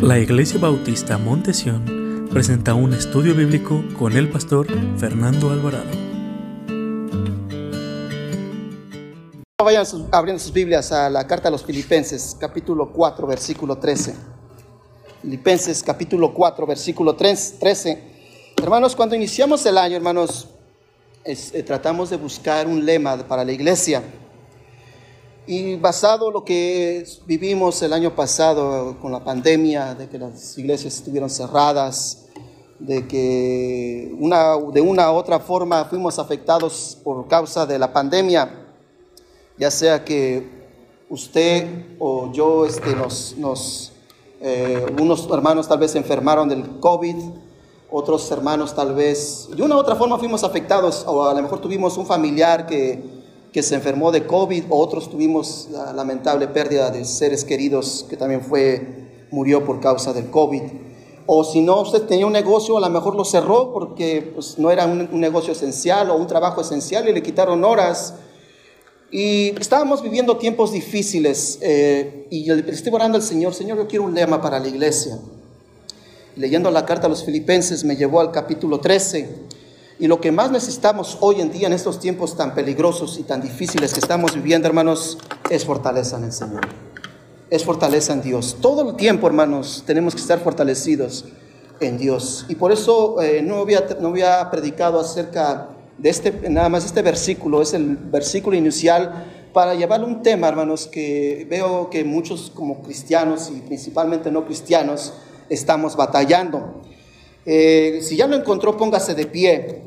La Iglesia Bautista Montesión presenta un estudio bíblico con el pastor Fernando Alvarado. Vayan sus- abriendo sus Biblias a la carta a los Filipenses, capítulo 4, versículo 13. Filipenses, capítulo 4, versículo 3 13. Hermanos, cuando iniciamos el año, hermanos, es- eh, tratamos de buscar un lema para la iglesia. Y basado en lo que vivimos el año pasado con la pandemia, de que las iglesias estuvieron cerradas, de que una, de una u otra forma fuimos afectados por causa de la pandemia, ya sea que usted o yo, este, nos, nos, eh, unos hermanos tal vez se enfermaron del COVID, otros hermanos tal vez, de una u otra forma fuimos afectados, o a lo mejor tuvimos un familiar que, que se enfermó de COVID, o otros tuvimos la lamentable pérdida de seres queridos que también fue, murió por causa del COVID. O si no, usted tenía un negocio, a lo mejor lo cerró porque pues, no era un, un negocio esencial o un trabajo esencial y le quitaron horas. Y estábamos viviendo tiempos difíciles eh, y le estoy orando al Señor, Señor, yo quiero un lema para la iglesia. Leyendo la carta a los filipenses me llevó al capítulo 13 y lo que más necesitamos hoy en día en estos tiempos tan peligrosos y tan difíciles que estamos viviendo, hermanos, es fortaleza en el Señor. Es fortaleza en Dios. Todo el tiempo, hermanos, tenemos que estar fortalecidos en Dios. Y por eso eh, no, había, no había predicado acerca de este, nada más este versículo, es el versículo inicial para llevarle un tema, hermanos, que veo que muchos como cristianos y principalmente no cristianos estamos batallando. Eh, si ya lo encontró, póngase de pie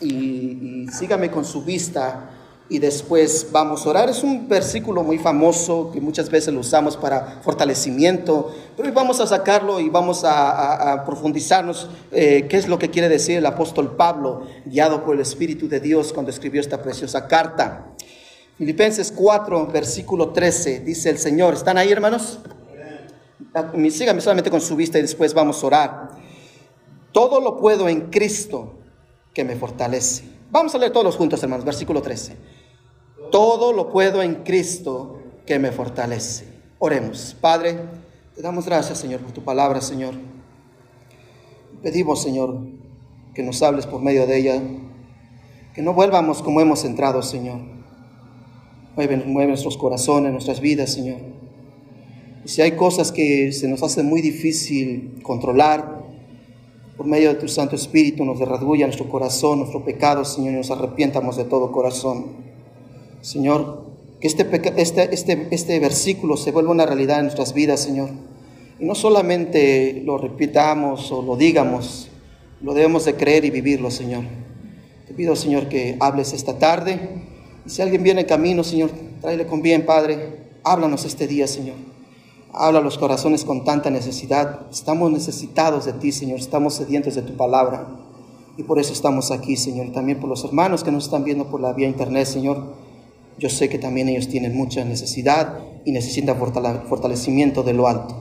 y, y sígame con su vista y después vamos a orar. Es un versículo muy famoso que muchas veces lo usamos para fortalecimiento, pero hoy vamos a sacarlo y vamos a, a- a profundizarnos eh, qué es lo que quiere decir el apóstol Pablo, guiado por el Espíritu de Dios cuando escribió esta preciosa carta. Filipenses 4, versículo 13, dice el Señor. ¿Están ahí, hermanos? Ah, Síganme solamente con su vista y después vamos a orar. Todo lo puedo en Cristo que me fortalece. Vamos a leer todos juntos, hermanos, versículo 13. Todo lo puedo en Cristo que me fortalece. Oremos. Padre, te damos gracias, Señor, por tu palabra, Señor. Pedimos, Señor, que nos hables por medio de ella, que no vuelvamos como hemos entrado, Señor. Mueve, nuestros corazones, nuestras vidas, Señor. Y si hay cosas que se nos hace muy difícil controlar, por medio de tu Santo Espíritu nos derradulla nuestro corazón, nuestro pecado, Señor, y nos arrepientamos de todo corazón. Señor, que este, este, este, este versículo se vuelva una realidad en nuestras vidas, Señor. Y no solamente lo repitamos o lo digamos, lo debemos de creer y vivirlo, Señor. Te pido, Señor, que hables esta tarde. Y si alguien viene en camino, Señor, tráele con bien, Padre. Háblanos este día, Señor. Habla a los corazones con tanta necesidad. Estamos necesitados de ti, Señor. Estamos sedientos de tu palabra. Y por eso estamos aquí, Señor. Y también por los hermanos que nos están viendo por la vía internet, Señor. Yo sé que también ellos tienen mucha necesidad y necesitan fortale- fortalecimiento de lo alto.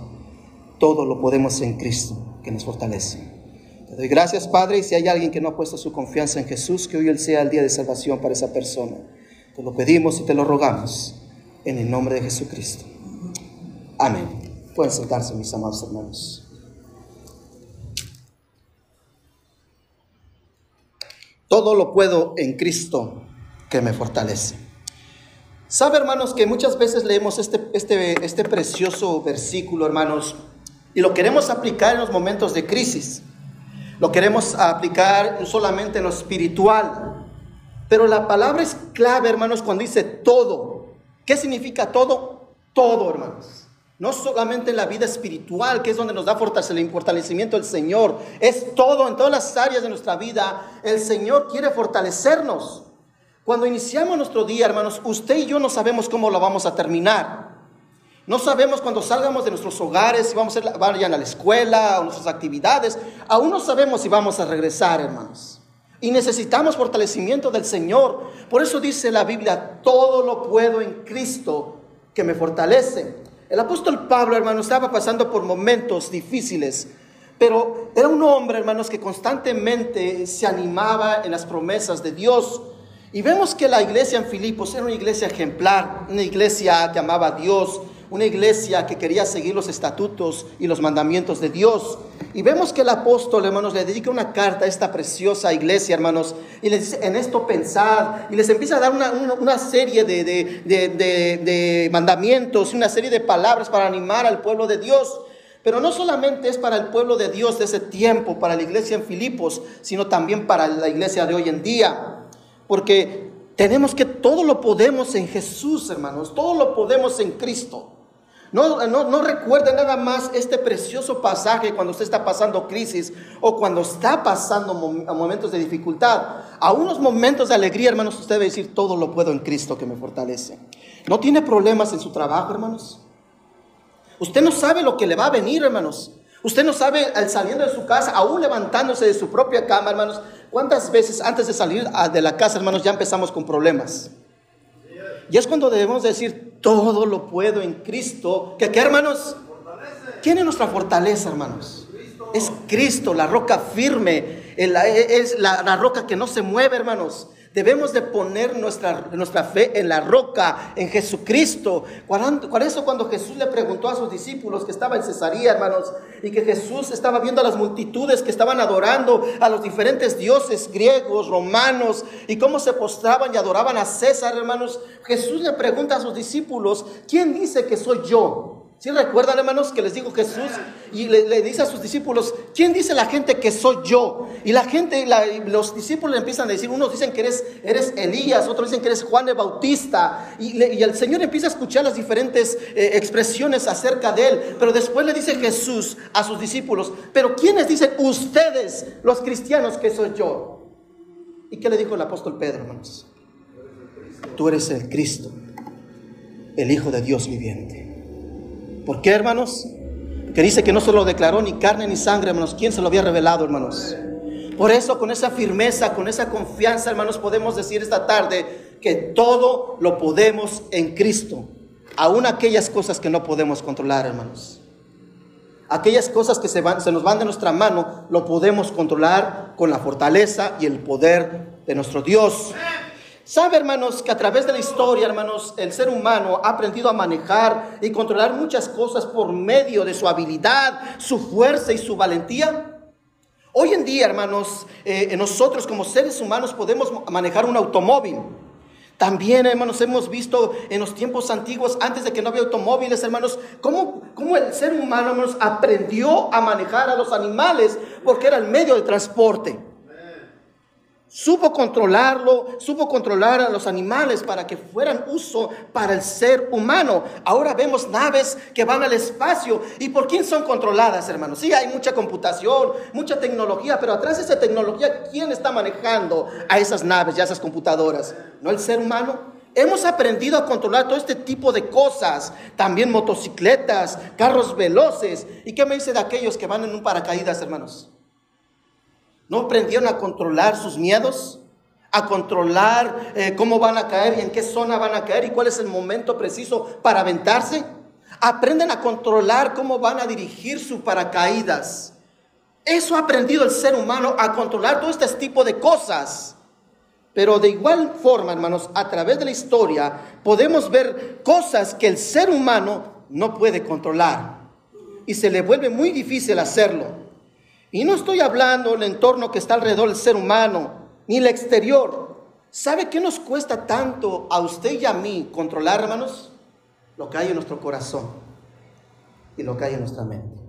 Todo lo podemos en Cristo, que nos fortalece. Te doy gracias, Padre, y si hay alguien que no ha puesto su confianza en Jesús, que hoy él sea el día de salvación para esa persona. Te lo pedimos y te lo rogamos en el nombre de Jesucristo. Amén. Pueden sentarse, mis amados hermanos. Todo lo puedo en Cristo que me fortalece. Sabe, hermanos, que muchas veces leemos este, este, este precioso versículo, hermanos, y lo queremos aplicar en los momentos de crisis. Lo queremos aplicar solamente en lo espiritual, pero la palabra es clave, hermanos, cuando dice todo. ¿Qué significa todo? Todo, hermanos. No solamente en la vida espiritual, que es donde nos da fortalecimiento el Señor. Es todo, en todas las áreas de nuestra vida. El Señor quiere fortalecernos. Cuando iniciamos nuestro día, hermanos, usted y yo no sabemos cómo lo vamos a terminar. No sabemos cuando salgamos de nuestros hogares, si vamos a ir, a la escuela o nuestras actividades. Aún no sabemos si vamos a regresar, hermanos. Y necesitamos fortalecimiento del Señor. Por eso dice la Biblia, todo lo puedo en Cristo que me fortalece. El apóstol Pablo, hermano, estaba pasando por momentos difíciles, pero era un hombre, hermanos, que constantemente se animaba en las promesas de Dios. Y vemos que la iglesia en Filipos era una iglesia ejemplar, una iglesia que amaba a Dios, una iglesia que quería seguir los estatutos y los mandamientos de Dios. Y vemos que el apóstol, hermanos, le dedica una carta a esta preciosa iglesia, hermanos, y les dice, en esto pensad, y les empieza a dar una, serie de, de mandamientos, una serie de palabras para animar al pueblo de Dios. Pero no solamente es para el pueblo de Dios de ese tiempo, para la iglesia en Filipos, sino también para la iglesia de hoy en día. Porque tenemos que todo lo podemos en Jesús, hermanos, todo lo podemos en Cristo. No, no, recuerde nada más este precioso pasaje cuando usted está pasando crisis o cuando está pasando momentos de dificultad. A unos momentos de alegría, hermanos, usted debe decir, todo lo puedo en Cristo que me fortalece. ¿No tiene problemas en su trabajo, hermanos? Usted no sabe lo que le va a venir, hermanos. Usted no sabe al saliendo de su casa, aún levantándose de su propia cama, hermanos, cuántas veces antes de salir de la casa, hermanos, ya empezamos con problemas. Y es cuando debemos decir, todo lo puedo en Cristo. ¿Que qué, hermanos? ¿Quién es nuestra fortaleza, hermanos? Es Cristo, la roca firme, es la roca que no se mueve, hermanos. Debemos de poner nuestra, nuestra fe en la roca, en Jesucristo. Por eso cuando Jesús le preguntó a sus discípulos que estaba en Cesarea, hermanos, y que Jesús estaba viendo a las multitudes que estaban adorando a los diferentes dioses griegos, romanos, y cómo se postraban y adoraban a César, hermanos, Jesús le pregunta a sus discípulos, ¿quién dice que soy yo? ¿Sí recuerdan, hermanos, que les dijo Jesús y le, dice a sus discípulos, ¿quién dice la gente que soy yo? Y la gente, los discípulos le empiezan a decir, unos dicen que eres, eres Elías, otros dicen que eres Juan el Bautista. Y, el Señor empieza a escuchar las diferentes eh, expresiones acerca de él. Pero después le dice Jesús a sus discípulos, pero ¿quiénes dicen ustedes, los cristianos, que soy yo? ¿Y qué le dijo el apóstol Pedro, hermanos? Tú eres el Cristo, el Hijo de Dios viviente. ¿Por qué, hermanos? Que dice que no se lo declaró ni carne ni sangre, hermanos. ¿Quién se lo había revelado, hermanos? Por eso, con esa firmeza, con esa confianza, hermanos, podemos decir esta tarde que todo lo podemos en Cristo. Aún aquellas cosas que no podemos controlar, hermanos. Aquellas cosas que se, van, se nos van de nuestra mano, lo podemos controlar con la fortaleza y el poder de nuestro Dios. Sabe, hermanos, que a través de la historia, hermanos, el ser humano ha aprendido a manejar y controlar muchas cosas por medio de su habilidad, su fuerza y su valentía. Hoy en día, hermanos, eh, nosotros como seres humanos podemos manejar un automóvil. También, hermanos, hemos visto en los tiempos antiguos, antes de que no había automóviles, hermanos, cómo, cómo el ser humano, hermanos, aprendió a manejar a los animales porque era el medio de transporte. Supo controlarlo, supo controlar a los animales para que fueran uso para el ser humano. Ahora vemos naves que van al espacio. ¿Y por quién son controladas, hermanos? Sí, hay mucha computación, mucha tecnología, pero atrás de esa tecnología, ¿quién está manejando a esas naves y a esas computadoras? ¿No el ser humano? Hemos aprendido a controlar todo este tipo de cosas, también motocicletas, carros veloces. ¿Y qué me dice de aquellos que van en un paracaídas, hermanos? ¿No aprendieron a controlar sus miedos? A controlar eh, cómo van a caer y en qué zona van a caer y cuál es el momento preciso para aventarse. Aprenden a controlar cómo van a dirigir sus paracaídas. Eso ha aprendido el ser humano a controlar todo este tipo de cosas. Pero de igual forma, hermanos, a través de la historia podemos ver cosas que el ser humano no puede controlar. Y se le vuelve muy difícil hacerlo. Y no estoy hablando del entorno que está alrededor del ser humano, ni el exterior. ¿Sabe qué nos cuesta tanto a usted y a mí controlar, hermanos? Lo que hay en nuestro corazón y lo que hay en nuestra mente.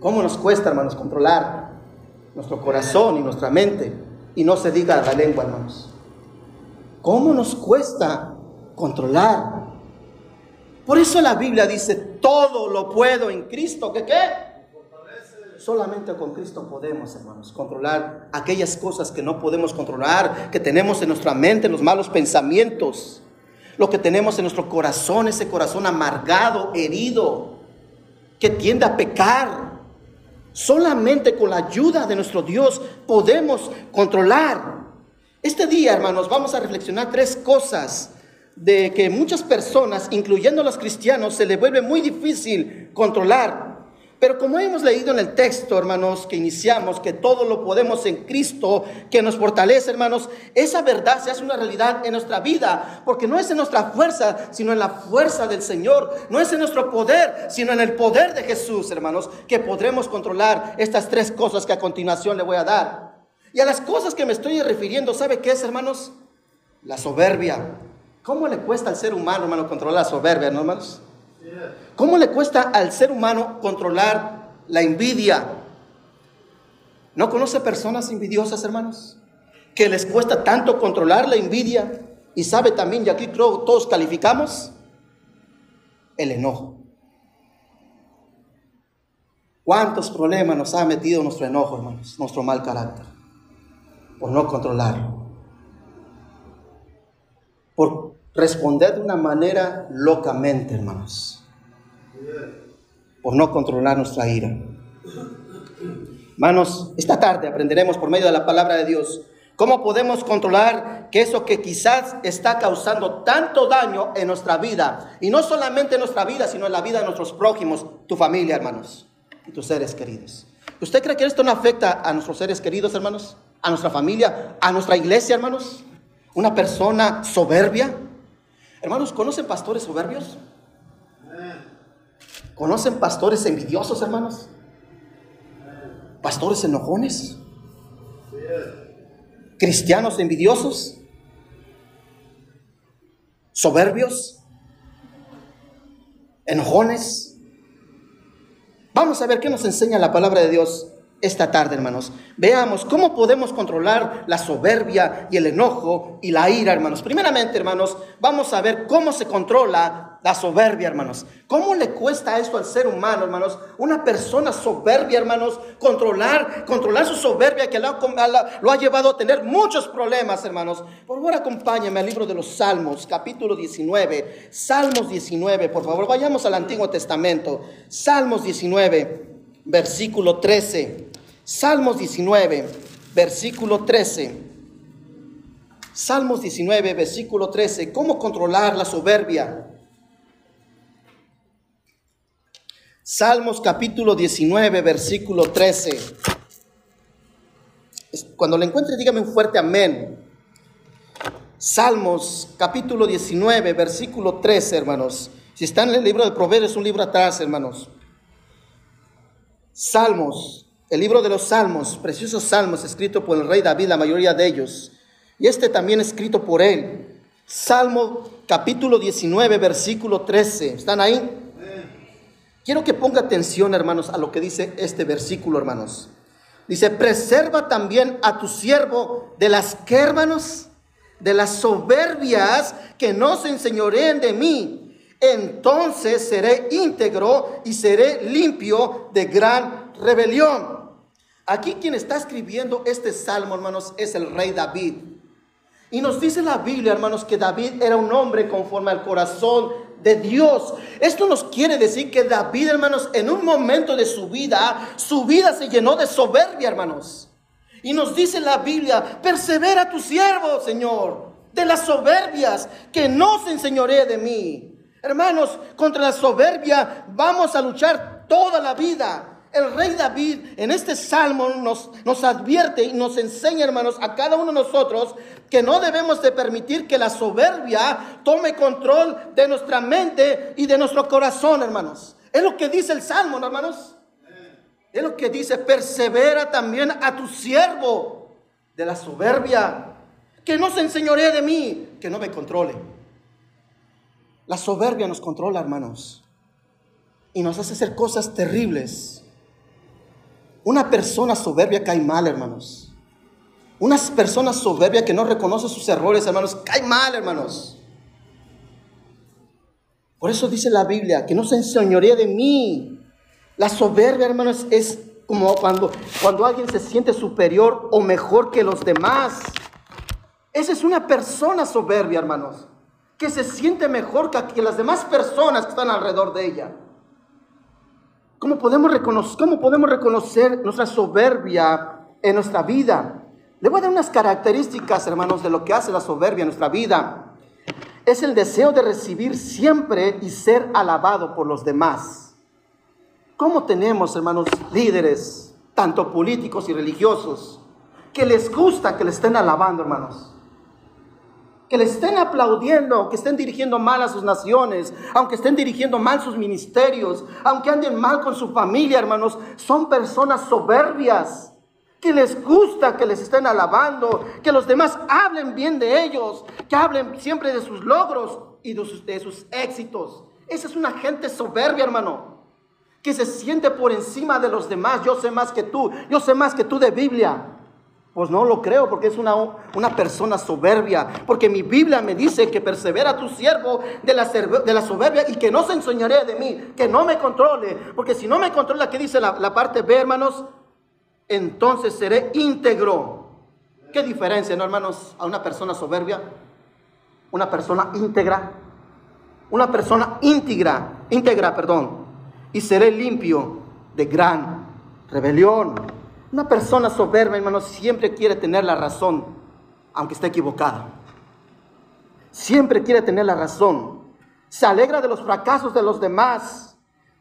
¿Cómo nos cuesta, hermanos, controlar nuestro corazón y nuestra mente? Y no se diga la lengua, hermanos. ¿Cómo nos cuesta controlar? Por eso la Biblia dice, todo lo puedo en Cristo. ¿Qué qué? Solamente con Cristo podemos, hermanos, controlar aquellas cosas que no podemos controlar, que tenemos en nuestra mente, los malos pensamientos, lo que tenemos en nuestro corazón, ese corazón amargado, herido, que tiende a pecar. Solamente con la ayuda de nuestro Dios podemos controlar. Este día, hermanos, vamos a reflexionar tres cosas de que muchas personas, incluyendo los cristianos, se les vuelve muy difícil controlar. Pero como hemos leído en el texto, hermanos, que iniciamos, que todo lo podemos en Cristo, que nos fortalece, hermanos, esa verdad se hace una realidad en nuestra vida, porque no es en nuestra fuerza, sino en la fuerza del Señor, no es en nuestro poder, sino en el poder de Jesús, hermanos, que podremos controlar estas tres cosas que a continuación le voy a dar. Y a las cosas que me estoy refiriendo, ¿sabe qué es, hermanos? La soberbia. ¿Cómo le cuesta al ser humano, hermano, controlar la soberbia, no, hermanos? ¿Cómo le cuesta al ser humano controlar la envidia? ¿No conoce personas envidiosas, hermanos? Que les cuesta tanto controlar la envidia. Y sabe también, y aquí creo todos calificamos, el enojo. ¿Cuántos problemas nos ha metido nuestro enojo, hermanos? Nuestro mal carácter. Por no controlarlo. Por responder de una manera locamente, hermanos por no controlar nuestra ira. Hermanos, esta tarde aprenderemos por medio de la palabra de Dios cómo podemos controlar que eso que quizás está causando tanto daño en nuestra vida, y no solamente en nuestra vida, sino en la vida de nuestros prójimos, tu familia, hermanos, y tus seres queridos. ¿Usted cree que esto no afecta a nuestros seres queridos, hermanos? ¿A nuestra familia? ¿A nuestra iglesia, hermanos? ¿Una persona soberbia? Hermanos, ¿conocen pastores soberbios? ¿Conocen pastores envidiosos, hermanos? ¿Pastores enojones? ¿Cristianos envidiosos? ¿Soberbios? ¿Enojones? Vamos a ver qué nos enseña la palabra de Dios esta tarde, hermanos. Veamos cómo podemos controlar la soberbia y el enojo y la ira, hermanos. Primeramente, hermanos, vamos a ver cómo se controla la soberbia, hermanos. ¿Cómo le cuesta esto al ser humano, hermanos? Una persona soberbia, hermanos, controlar, controlar su soberbia que lo ha, lo ha llevado a tener muchos problemas, hermanos. Por favor, acompáñame al libro de los Salmos, capítulo 19. Salmos 19, por favor, vayamos al Antiguo Testamento. Salmos 19, versículo 13. Salmos 19, versículo 13. Salmos 19, versículo 13. ¿Cómo controlar la soberbia? Salmos capítulo 19, versículo 13. Cuando lo encuentre, dígame un fuerte amén. Salmos capítulo 19, versículo 13, hermanos. Si está en el libro de Proverbios, un libro atrás, hermanos. Salmos, el libro de los Salmos, preciosos salmos escrito por el rey David, la mayoría de ellos. Y este también escrito por él. Salmo capítulo 19, versículo 13. ¿Están ahí? Quiero que ponga atención, hermanos, a lo que dice este versículo, hermanos. Dice, preserva también a tu siervo de las que, hermanos, de las soberbias que no se enseñoreen de mí. Entonces seré íntegro y seré limpio de gran rebelión. Aquí quien está escribiendo este salmo, hermanos, es el rey David. Y nos dice la Biblia, hermanos, que David era un hombre conforme al corazón de Dios. Esto nos quiere decir que David, hermanos, en un momento de su vida, su vida se llenó de soberbia, hermanos. Y nos dice la Biblia, persevera tu siervo, Señor, de las soberbias, que no se enseñoree de mí. Hermanos, contra la soberbia vamos a luchar toda la vida. El rey David en este salmo nos, nos advierte y nos enseña, hermanos, a cada uno de nosotros que no debemos de permitir que la soberbia tome control de nuestra mente y de nuestro corazón, hermanos. Es lo que dice el salmo, hermanos. Es lo que dice, persevera también a tu siervo de la soberbia, que no se enseñoree de mí, que no me controle. La soberbia nos controla, hermanos, y nos hace hacer cosas terribles. Una persona soberbia cae mal, hermanos. Una persona soberbia que no reconoce sus errores, hermanos, cae mal, hermanos. Por eso dice la Biblia, que no se enseñorea de mí. La soberbia, hermanos, es como cuando, cuando alguien se siente superior o mejor que los demás. Esa es una persona soberbia, hermanos, que se siente mejor que las demás personas que están alrededor de ella. ¿Cómo podemos, reconocer, ¿Cómo podemos reconocer nuestra soberbia en nuestra vida? Le voy a dar unas características, hermanos, de lo que hace la soberbia en nuestra vida. Es el deseo de recibir siempre y ser alabado por los demás. ¿Cómo tenemos, hermanos, líderes, tanto políticos y religiosos, que les gusta que le estén alabando, hermanos? Que le estén aplaudiendo, que estén dirigiendo mal a sus naciones, aunque estén dirigiendo mal sus ministerios, aunque anden mal con su familia, hermanos, son personas soberbias que les gusta que les estén alabando, que los demás hablen bien de ellos, que hablen siempre de sus logros y de sus, de sus éxitos. Esa es una gente soberbia, hermano, que se siente por encima de los demás. Yo sé más que tú, yo sé más que tú de Biblia. Pues no lo creo porque es una, una persona soberbia. Porque mi Biblia me dice que persevera tu siervo de la, de la soberbia y que no se enseñaré de mí, que no me controle. Porque si no me controla, ¿qué dice la, la parte B, hermanos? entonces seré íntegro. ¿Qué diferencia, no, hermanos, a una persona soberbia? Una persona íntegra. Una persona íntegra, íntegra, perdón. Y seré limpio de gran rebelión. Una persona soberbia, hermanos, siempre quiere tener la razón, aunque esté equivocada. Siempre quiere tener la razón. Se alegra de los fracasos de los demás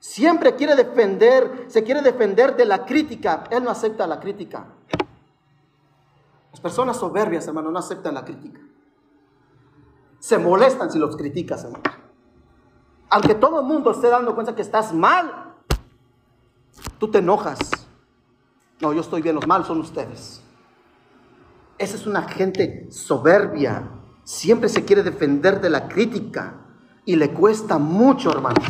Siempre quiere defender, se quiere defender de la crítica. Él no acepta la crítica. Las personas soberbias, hermano, no aceptan la crítica. Se molestan si los criticas, hermano. Aunque todo el mundo esté dando cuenta que estás mal, tú te enojas. No, yo estoy bien, los malos son ustedes. Esa es una gente soberbia. Siempre se quiere defender de la crítica y le cuesta mucho, hermanos.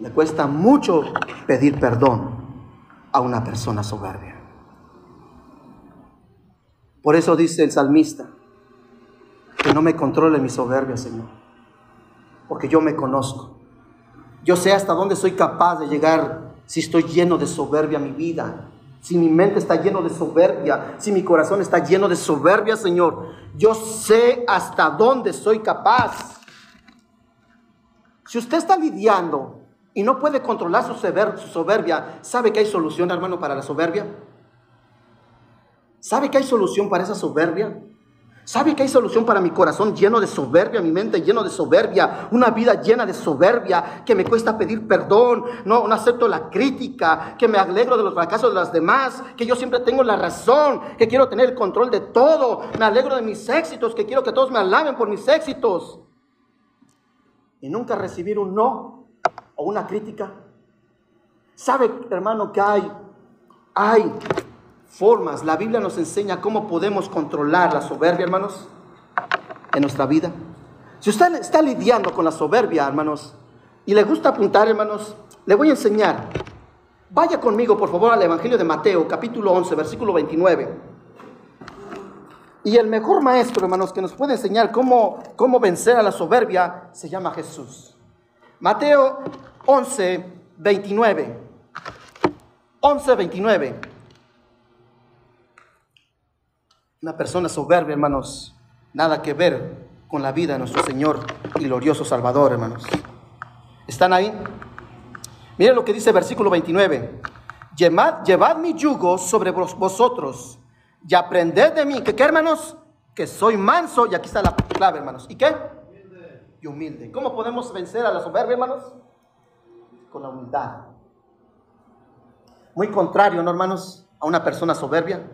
Le cuesta mucho pedir perdón a una persona soberbia. Por eso dice el salmista, que no me controle mi soberbia, Señor, porque yo me conozco. Yo sé hasta dónde soy capaz de llegar si estoy lleno de soberbia mi vida, si mi mente está lleno de soberbia, si mi corazón está lleno de soberbia, Señor. Yo sé hasta dónde soy capaz. Si usted está lidiando y no puede controlar su, soberbia, ¿sabe que hay solución, hermano, para la soberbia? ¿Sabe que hay solución para esa soberbia? ¿Sabe que hay solución para mi corazón lleno de soberbia, mi mente lleno de soberbia, una vida llena de soberbia, que me cuesta pedir perdón, no, no acepto la crítica, que me alegro de los fracasos de los demás, que yo siempre tengo la razón, que quiero tener el control de todo, me alegro de mis éxitos, que quiero que todos me alaben por mis éxitos. Y nunca recibir un no o una crítica. ¿Sabe, hermano, que hay, hay formas? La Biblia nos enseña cómo podemos controlar la soberbia, hermanos, en nuestra vida. Si usted está lidiando con la soberbia, hermanos, y le gusta apuntar, hermanos, le voy a enseñar. Vaya conmigo, por favor, al Evangelio de Mateo, capítulo 11, versículo 29. Y el mejor maestro, hermanos, que nos puede enseñar cómo, cómo vencer a la soberbia, se llama Jesús. Mateo 11, 29. 11, 29. Una persona soberbia, hermanos, nada que ver con la vida de nuestro Señor y glorioso Salvador, hermanos. ¿Están ahí? Miren lo que dice el versículo 29. Llevad, mi yugo sobre vosotros y aprended de mí. ¿Qué, hermanos? Que soy manso. Y aquí está la clave, hermanos. ¿Y qué? humilde. ¿Cómo podemos vencer a la soberbia, hermanos? Con la humildad. Muy contrario, ¿no, hermanos? A una persona soberbia.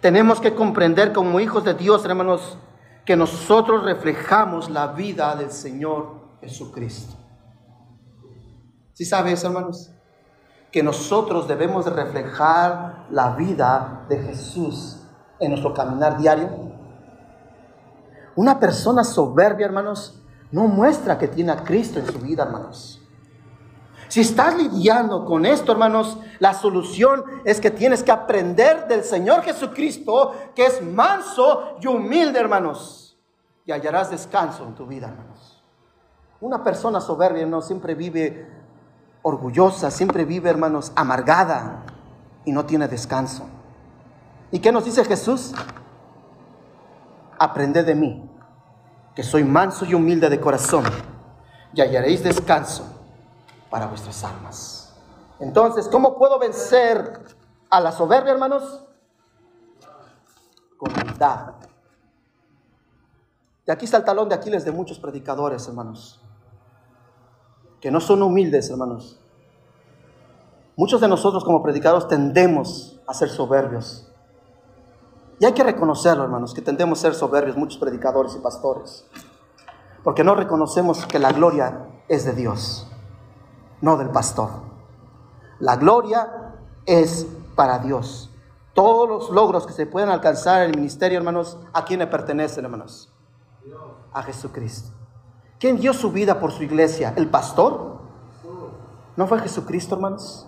Tenemos que comprender como hijos de Dios, hermanos, que nosotros reflejamos la vida del Señor Jesucristo. ¿Sí sabes, hermanos? Que nosotros debemos reflejar la vida de Jesús en nuestro caminar diario. Una persona soberbia, hermanos, no muestra que tiene a Cristo en su vida, hermanos. Si estás lidiando con esto, hermanos, la solución es que tienes que aprender del Señor Jesucristo, que es manso y humilde, hermanos. Y hallarás descanso en tu vida, hermanos. Una persona soberbia, no siempre vive orgullosa, siempre vive, hermanos, amargada y no tiene descanso. ¿Y qué nos dice Jesús? Aprende de mí, que soy manso y humilde de corazón, y hallaréis descanso para vuestras almas. Entonces, ¿cómo puedo vencer a la soberbia, hermanos? Con humildad. Y aquí está el talón de Aquiles de muchos predicadores, hermanos, que no son humildes, hermanos, Muchos de nosotros como predicadores tendemos a ser soberbios. Y hay que reconocerlo, hermanos, que tendemos a ser soberbios muchos predicadores y pastores. Porque no reconocemos que la gloria es de Dios, no del pastor. La gloria es para Dios. Todos los logros que se pueden alcanzar en el ministerio, hermanos, ¿a quién le pertenecen, hermanos? A Jesucristo. ¿Quién dio su vida por su iglesia? ¿El pastor? ¿No fue Jesucristo, hermanos?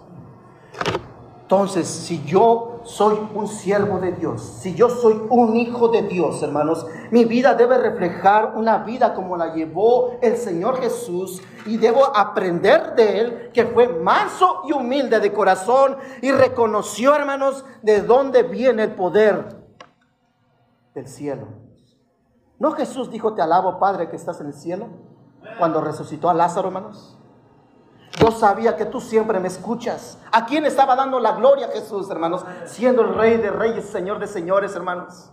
Entonces, si yo soy un siervo de Dios, si yo soy un hijo de Dios, hermanos, mi vida debe reflejar una vida como la llevó el Señor Jesús y debo aprender de Él, que fue manso y humilde de corazón y reconoció, hermanos, de dónde viene el poder del cielo. ¿No Jesús dijo, te alabo Padre que estás en el cielo? Cuando resucitó a Lázaro, hermanos. Yo sabía que tú siempre me escuchas. ¿A quién estaba dando la gloria Jesús, hermanos? Siendo el rey de reyes, señor de señores, hermanos.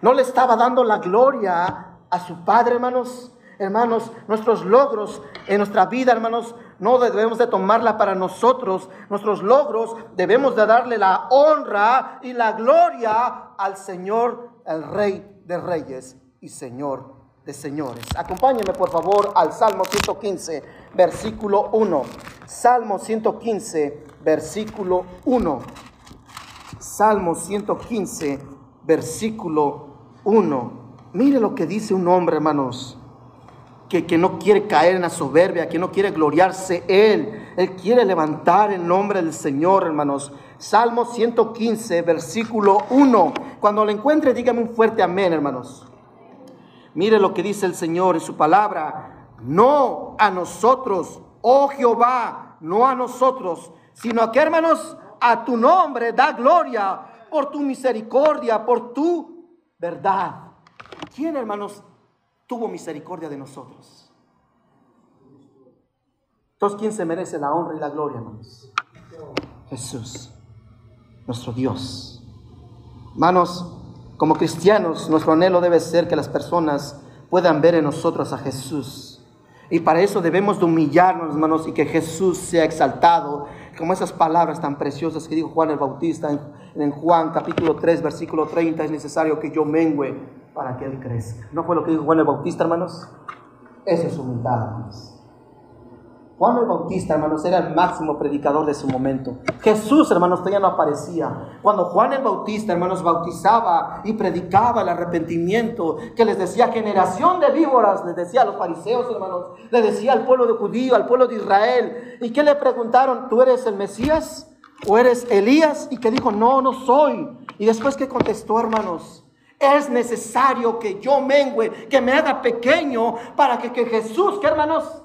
No le estaba dando la gloria a su Padre, hermanos. Hermanos, nuestros logros en nuestra vida, hermanos, no debemos de tomarla para nosotros. Nuestros logros debemos de darle la honra y la gloria al Señor, el Rey de Reyes y Señor Señores. Acompáñenme, por favor, al Salmo 115 versículo 1. Salmo 115, versículo 1. Salmo 115, versículo 1. Mire lo que dice un hombre, hermanos, que, que no quiere caer en la soberbia, que no quiere gloriarse él. Él quiere levantar el nombre del Señor, hermanos. Salmo 115, versículo 1. Cuando lo encuentre, dígame un fuerte amén, hermanos. Mire lo que dice el Señor en su palabra no a nosotros, oh Jehová, no a nosotros, sino a que hermanos, a tu nombre da gloria por tu misericordia, por tu verdad. ¿Quién, hermanos, tuvo misericordia de nosotros? Entonces, ¿quién se merece la honra y la gloria, hermanos? Jesús, nuestro Dios. Hermanos, como cristianos, nuestro anhelo debe ser que las personas puedan ver en nosotros a Jesús y para eso debemos de humillarnos, hermanos, y que Jesús sea exaltado, como esas palabras tan preciosas que dijo Juan el Bautista en, Juan capítulo 3, versículo 30, es necesario que yo mengüe para que Él crezca. ¿No fue lo que dijo Juan el Bautista, hermanos? Esa es humildad, hermanos. Juan el Bautista, hermanos, era el máximo predicador de su momento. Jesús, hermanos, todavía no aparecía. Cuando Juan el Bautista, hermanos, bautizaba y predicaba el arrepentimiento, que les decía generación de víboras, les decía a los fariseos, hermanos, le decía al pueblo de judío, al pueblo de Israel. ¿Y qué le preguntaron? ¿Tú eres el Mesías o eres Elías? Y que dijo, no, no soy. Y después que contestó, hermanos, es necesario que yo mengüe, que me haga pequeño para que, que Jesús, que hermanos,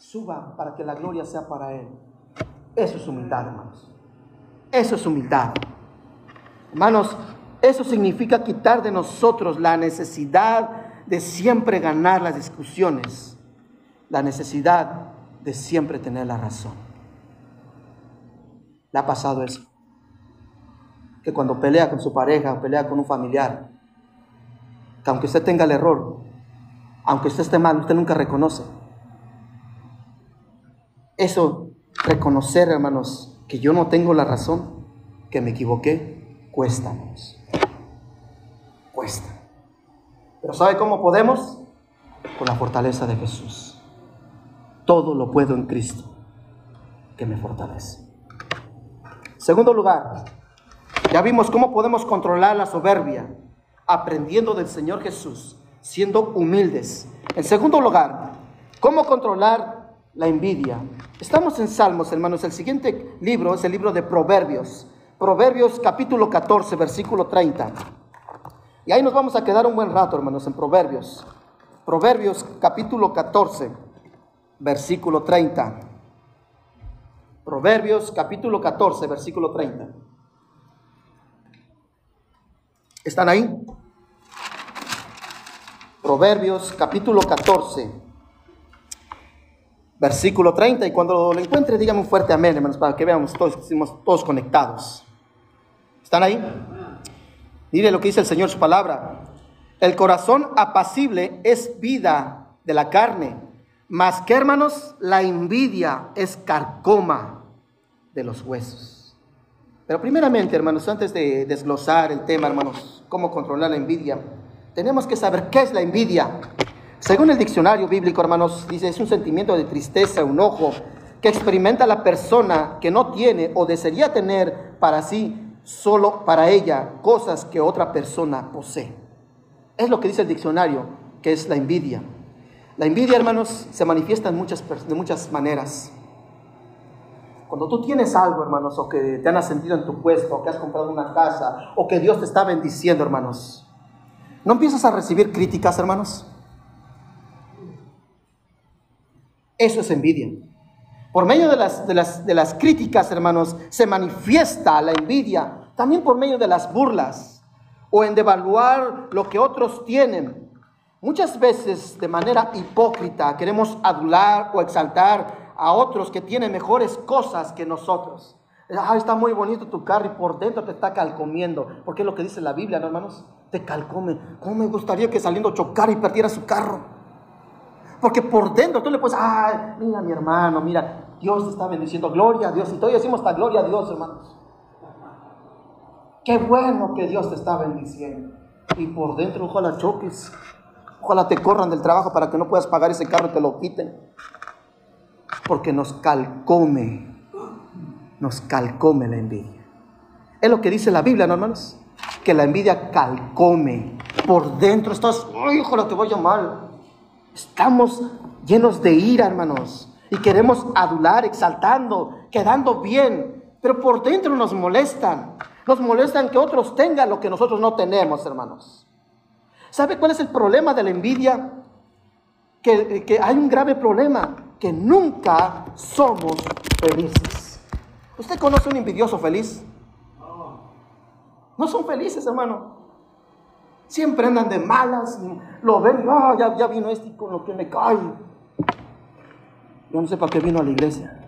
suba para que la gloria sea para Él. Eso es humildad, hermanos. Eso es humildad. Hermanos, eso significa quitar de nosotros la necesidad de siempre ganar las discusiones, la necesidad de siempre tener la razón. ¿Le ha pasado eso? Que cuando pelea con su pareja o pelea con un familiar, que aunque usted tenga el error, aunque usted esté mal, usted nunca reconoce eso, reconocer, hermanos, que yo no tengo la razón, que me equivoqué, cuesta, Cuesta. Pero ¿sabe cómo podemos? Con la fortaleza de Jesús. Todo lo puedo en Cristo, que me fortalece. Segundo lugar, ya vimos cómo podemos controlar la soberbia, aprendiendo del Señor Jesús, siendo humildes. En segundo lugar, cómo controlar la envidia. Estamos en Salmos, hermanos. El siguiente libro es el libro de Proverbios. Proverbios capítulo 14, versículo 30. Y ahí nos vamos a quedar un buen rato, hermanos, en Proverbios. Proverbios capítulo 14, versículo 30. Proverbios capítulo 14, versículo 30. ¿Están ahí? Proverbios capítulo 14, versículo 30. Y cuando lo encuentre, dígame un fuerte amén, hermanos, para que veamos todos, todos conectados. ¿Están ahí? Mire lo que dice el Señor, su palabra. El corazón apacible es vida de la carne, mas que hermanos, la envidia es carcoma de los huesos. Pero primeramente, hermanos, antes de desglosar el tema, hermanos, cómo controlar la envidia, tenemos que saber qué es la envidia. Según el diccionario bíblico, hermanos, dice, es un sentimiento de tristeza, un ojo que experimenta la persona que no tiene o desearía tener para sí, solo para ella, cosas que otra persona posee. Es lo que dice el diccionario, que es la envidia. La envidia, hermanos, se manifiesta en muchas, de muchas maneras. Cuando tú tienes algo, hermanos, o que te han ascendido en tu puesto, o que has comprado una casa, o que Dios te está bendiciendo, hermanos, ¿no empiezas a recibir críticas, hermanos? Eso es envidia. Por medio de las, de las, de las críticas, hermanos, se manifiesta la envidia. También por medio de las burlas o en devaluar lo que otros tienen. Muchas veces de manera hipócrita queremos adular o exaltar a otros que tienen mejores cosas que nosotros. Ah, está muy bonito tu carro y por dentro te está calcomiendo. Porque es lo que dice la Biblia, ¿no, hermanos? Te calcome. ¿Cómo me gustaría que saliendo chocara y perdiera su carro? Porque por dentro tú le puedes, ay, mira mi hermano, mira, Dios te está bendiciendo, gloria a Dios. Y todavía decimos esta gloria a Dios, hermanos. Qué bueno que Dios te está bendiciendo. Y por dentro, ojalá choques. Ojalá te corran del trabajo para que no puedas pagar ese carro y te lo quiten. Porque nos calcome, nos calcome la envidia. Es lo que dice la Biblia, ¿no, hermanos? Que la envidia calcome. Por dentro estás, ay, ojalá te vaya mal. Estamos llenos de ira, hermanos, y queremos adular, exaltando, quedando bien, pero por dentro nos molestan. Nos molestan que otros tengan lo que nosotros no tenemos, hermanos. ¿Sabe cuál es el problema de la envidia? Que, que hay un grave problema, que nunca somos felices. ¿Usted conoce un envidioso feliz? No son felices, hermano. Siempre andan de malas, lo ven, ah, ya, ya vino este con lo que me cae. Yo no sé para qué vino a la iglesia.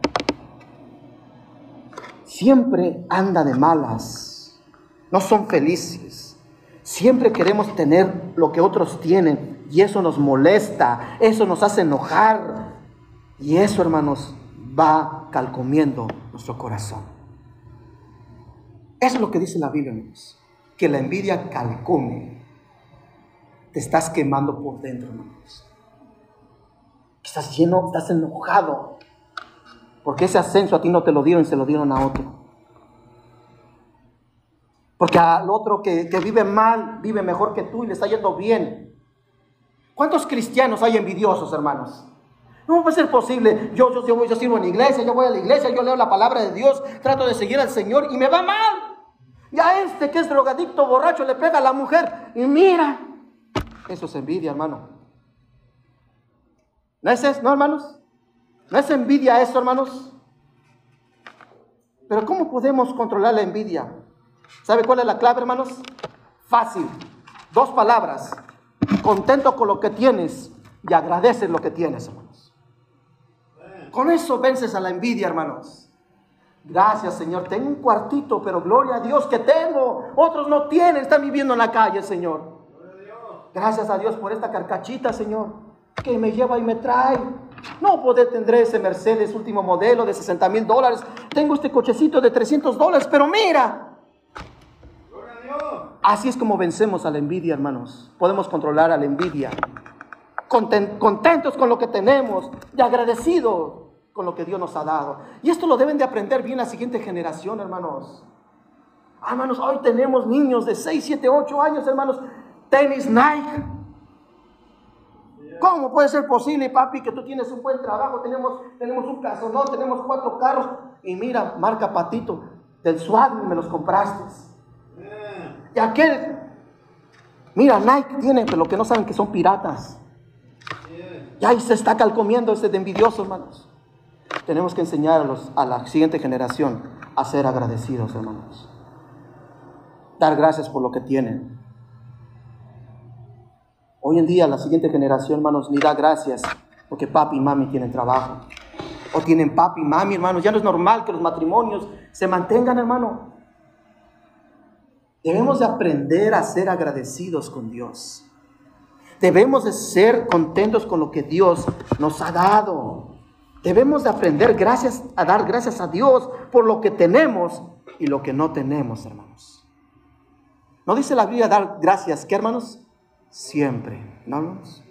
Siempre anda de malas, no son felices. Siempre queremos tener lo que otros tienen y eso nos molesta, eso nos hace enojar. Y eso, hermanos, va calcomiendo nuestro corazón. Eso es lo que dice la Biblia, hermanos, que la envidia calcome te estás quemando por dentro, hermanos. Estás lleno, estás enojado. Porque ese ascenso a ti no te lo dieron, se lo dieron a otro. Porque al otro que, vive mal, vive mejor que tú y le está yendo bien. ¿Cuántos cristianos hay envidiosos, hermanos? No puede ser posible. Yo, yo, yo, yo sirvo en la iglesia, yo voy a la iglesia, yo leo la palabra de Dios, trato de seguir al Señor y me va mal. Y a este que es drogadicto, borracho, le pega a la mujer y mira, eso es envidia, hermano. ¿No es eso, no, hermanos? ¿No es envidia eso, hermanos? Pero ¿cómo podemos controlar la envidia? ¿Sabe cuál es la clave, hermanos? Fácil. Dos palabras. Contento con lo que tienes y agradeces lo que tienes, hermanos. Con eso vences a la envidia, hermanos. Gracias, Señor. Tengo un cuartito, pero gloria a Dios que tengo. Otros no tienen, están viviendo en la calle, Señor. Gracias a Dios por esta carcachita, Señor, que me lleva y me trae. No poder tendré ese Mercedes último modelo de 60 mil dólares. Tengo este cochecito de 300 dólares, pero mira. Así es como vencemos a la envidia, hermanos. Podemos controlar a la envidia. Contentos con lo que tenemos y agradecidos con lo que Dios nos ha dado. Y esto lo deben de aprender bien la siguiente generación, hermanos. Hermanos, hoy tenemos niños de 6, 7, 8 años, hermanos, tenis Nike. ¿Cómo puede ser posible, papi, que tú tienes un buen trabajo? Tenemos, tenemos un no tenemos cuatro carros. Y mira, marca patito, del SWAT me los compraste. Y aquel, mira, Nike tiene, pero que no saben que son piratas. Y ahí se está calcomiendo ese de envidioso, hermanos. Tenemos que enseñar a, los, a la siguiente generación a ser agradecidos, hermanos. Dar gracias por lo que tienen. Hoy en día la siguiente generación, hermanos, ni da gracias porque papi y mami tienen trabajo. O tienen papi y mami, hermanos. Ya no es normal que los matrimonios se mantengan, hermano. Debemos de aprender a ser agradecidos con Dios. Debemos de ser contentos con lo que Dios nos ha dado. Debemos de aprender gracias, a dar gracias a Dios por lo que tenemos y lo que no tenemos, hermanos. ¿No dice la Biblia dar gracias, qué hermanos? Siempre, ¿no, hermanos?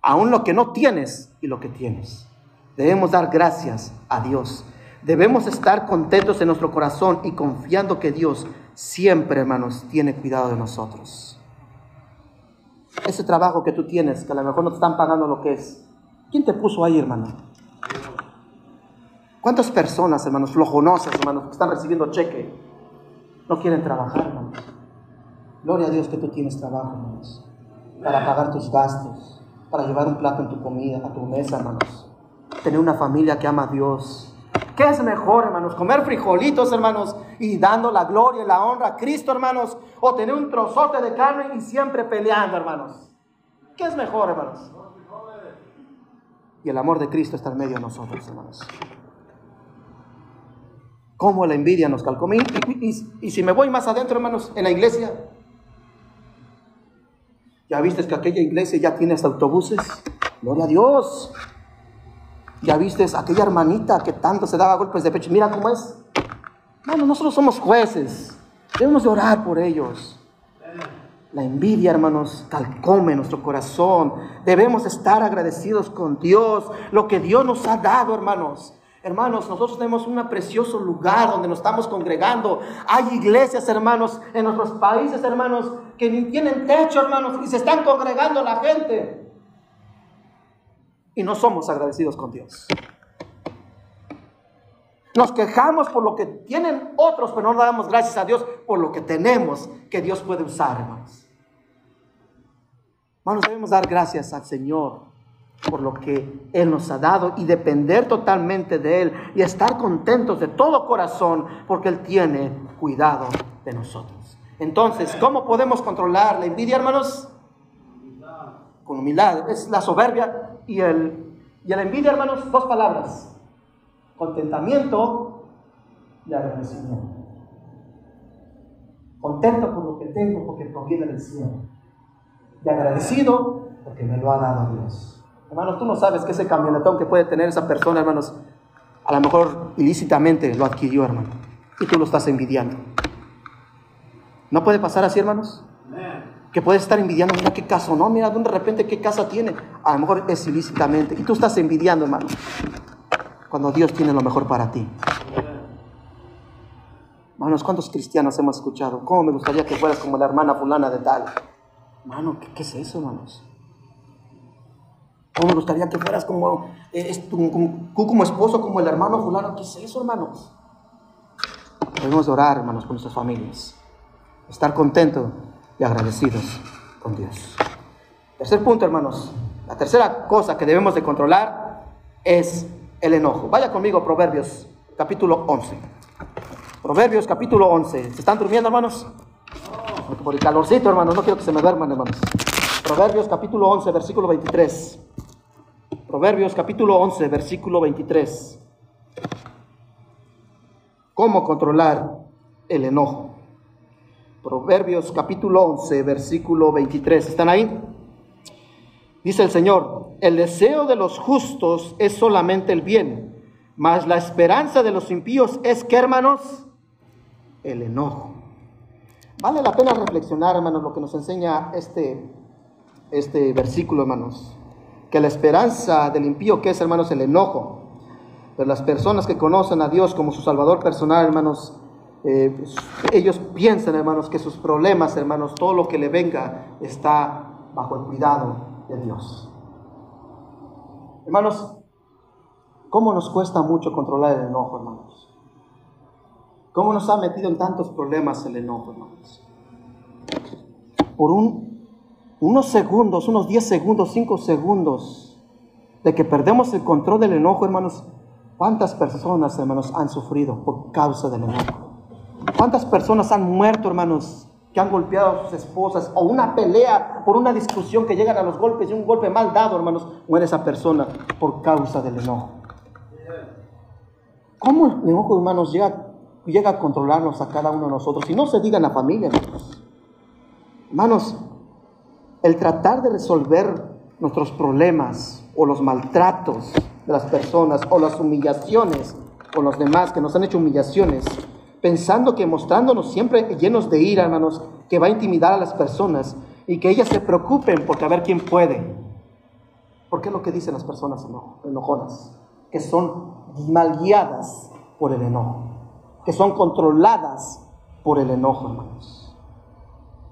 Aún lo que no tienes y lo que tienes. Debemos dar gracias a Dios. Debemos estar contentos en nuestro corazón y confiando que Dios siempre, hermanos, tiene cuidado de nosotros. Ese trabajo que tú tienes, que a lo mejor no te están pagando lo que es. ¿Quién te puso ahí, hermano? ¿Cuántas personas, hermanos, flojonosas, hermanos, que están recibiendo cheque, no quieren trabajar, hermanos? Gloria a Dios que tú tienes trabajo, hermanos, para pagar tus gastos, para llevar un plato en tu comida, a tu mesa, hermanos. Tener una familia que ama a Dios. ¿Qué es mejor, hermanos? ¿Comer frijolitos, hermanos, y dando la gloria y la honra a Cristo, hermanos? ¿O tener un trozote de carne y siempre peleando, hermanos? ¿Qué es mejor, hermanos? Y el amor de Cristo está en medio de nosotros, hermanos. Cómo la envidia nos calcó. Y, y, si me voy más adentro, hermanos, en la iglesia, ya viste que aquella iglesia ya tiene hasta autobuses. Gloria a Dios. Ya viste aquella hermanita que tanto se daba golpes de pecho. Mira cómo es. Bueno, nosotros somos jueces. Debemos de orar por ellos. La envidia, hermanos, calcome nuestro corazón. Debemos estar agradecidos con Dios, lo que Dios nos ha dado, hermanos. Hermanos, nosotros tenemos un precioso lugar donde nos estamos congregando. Hay iglesias, hermanos, en nuestros países, hermanos, que ni tienen techo, hermanos, y se están congregando la gente. Y no somos agradecidos con Dios. Nos quejamos por lo que tienen otros, pero no damos gracias a Dios por lo que tenemos que Dios puede usar, hermanos. Hermanos, debemos dar gracias al Señor por lo que Él nos ha dado y depender totalmente de Él y estar contentos de todo corazón porque Él tiene cuidado de nosotros. Entonces, ¿cómo podemos controlar la envidia, hermanos? Con humildad. Es la soberbia y, el, y la envidia, hermanos, dos palabras contentamiento y agradecimiento. Contento por lo que tengo porque proviene del cielo. Y agradecido porque me lo ha dado Dios. Hermanos, tú no sabes que ese camionetón que puede tener esa persona, hermanos, a lo mejor ilícitamente lo adquirió, hermano. Y tú lo estás envidiando. ¿No puede pasar así, hermanos? Que puedes estar envidiando, mira qué casa, ¿no? Mira, de repente qué casa tiene. A lo mejor es ilícitamente. Y tú estás envidiando, hermano cuando Dios tiene lo mejor para ti. Hermanos, ¿cuántos cristianos hemos escuchado? ¿Cómo me gustaría que fueras como la hermana fulana de tal? Hermano, ¿qué, es eso, hermanos? ¿Cómo me gustaría que fueras como, eh, tú como esposo, como el hermano fulano? ¿Qué es eso, hermanos? Debemos orar, hermanos, por nuestras familias. Estar contentos y agradecidos con Dios. Tercer punto, hermanos. La tercera cosa que debemos de controlar es el enojo. Vaya conmigo Proverbios capítulo 11. Proverbios capítulo 11. ¿Se están durmiendo, hermanos? por el calorcito, hermanos, no quiero que se me duerman, hermanos. Proverbios capítulo 11, versículo 23. Proverbios capítulo 11, versículo 23. ¿Cómo controlar el enojo? Proverbios capítulo 11, versículo 23. ¿Están ahí? Dice el Señor, el deseo de los justos es solamente el bien, mas la esperanza de los impíos es que, hermanos, el enojo. Vale la pena reflexionar, hermanos, lo que nos enseña este, este versículo, hermanos. Que la esperanza del impío, que es, hermanos, el enojo. Pero las personas que conocen a Dios como su Salvador personal, hermanos, eh, ellos piensan, hermanos, que sus problemas, hermanos, todo lo que le venga está bajo el cuidado de Dios. Hermanos, ¿cómo nos cuesta mucho controlar el enojo, hermanos? ¿Cómo nos ha metido en tantos problemas el enojo, hermanos? Por un, unos segundos, unos 10 segundos, 5 segundos de que perdemos el control del enojo, hermanos, ¿cuántas personas, hermanos, han sufrido por causa del enojo? ¿Cuántas personas han muerto, hermanos, que han golpeado a sus esposas, o una pelea por una discusión que llegan a los golpes y un golpe mal dado, hermanos, muere esa persona por causa del enojo. ¿Cómo el enojo, hermanos, llega, llega a controlarnos a cada uno de nosotros? Y no se diga en la familia, hermanos. Hermanos, el tratar de resolver nuestros problemas o los maltratos de las personas o las humillaciones con los demás que nos han hecho humillaciones, pensando que mostrándonos siempre llenos de ira, hermanos, que va a intimidar a las personas y que ellas se preocupen porque a ver quién puede. Porque es lo que dicen las personas enojonas, que son mal guiadas por el enojo, que son controladas por el enojo, hermanos.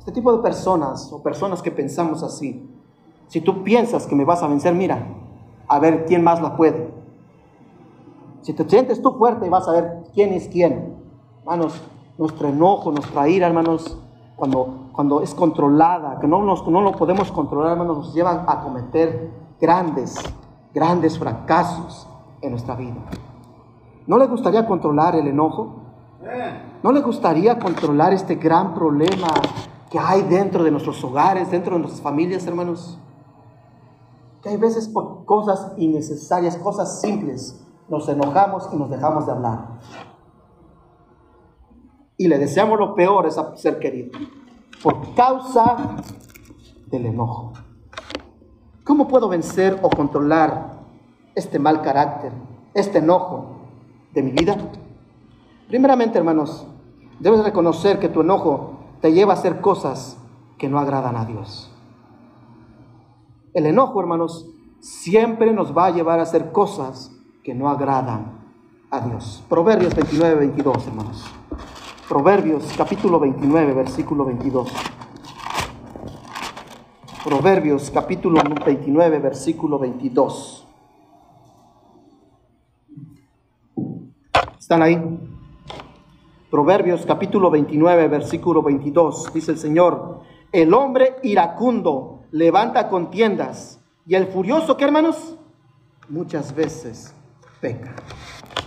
Este tipo de personas o personas que pensamos así, si tú piensas que me vas a vencer, mira, a ver quién más la puede. Si te sientes tú fuerte, vas a ver quién es quién. Hermanos, nuestro enojo, nuestra ira, hermanos, cuando, cuando es controlada, que no, nos, no lo podemos controlar, hermanos, nos llevan a cometer grandes, grandes fracasos en nuestra vida. ¿No le gustaría controlar el enojo? ¿No le gustaría controlar este gran problema que hay dentro de nuestros hogares, dentro de nuestras familias, hermanos? Que hay veces por cosas innecesarias, cosas simples, nos enojamos y nos dejamos de hablar. Y le deseamos lo peor a ese ser querido, por causa del enojo. ¿Cómo puedo vencer o controlar este mal carácter, este enojo de mi vida? Primeramente, hermanos, debes reconocer que tu enojo te lleva a hacer cosas que no agradan a Dios. El enojo, hermanos, siempre nos va a llevar a hacer cosas que no agradan a Dios. Proverbios 29, 22, hermanos. Proverbios capítulo 29, versículo 22. Proverbios capítulo 29, versículo 22. ¿Están ahí? Proverbios capítulo 29, versículo 22. Dice el Señor, el hombre iracundo levanta contiendas y el furioso, ¿qué hermanos? Muchas veces peca.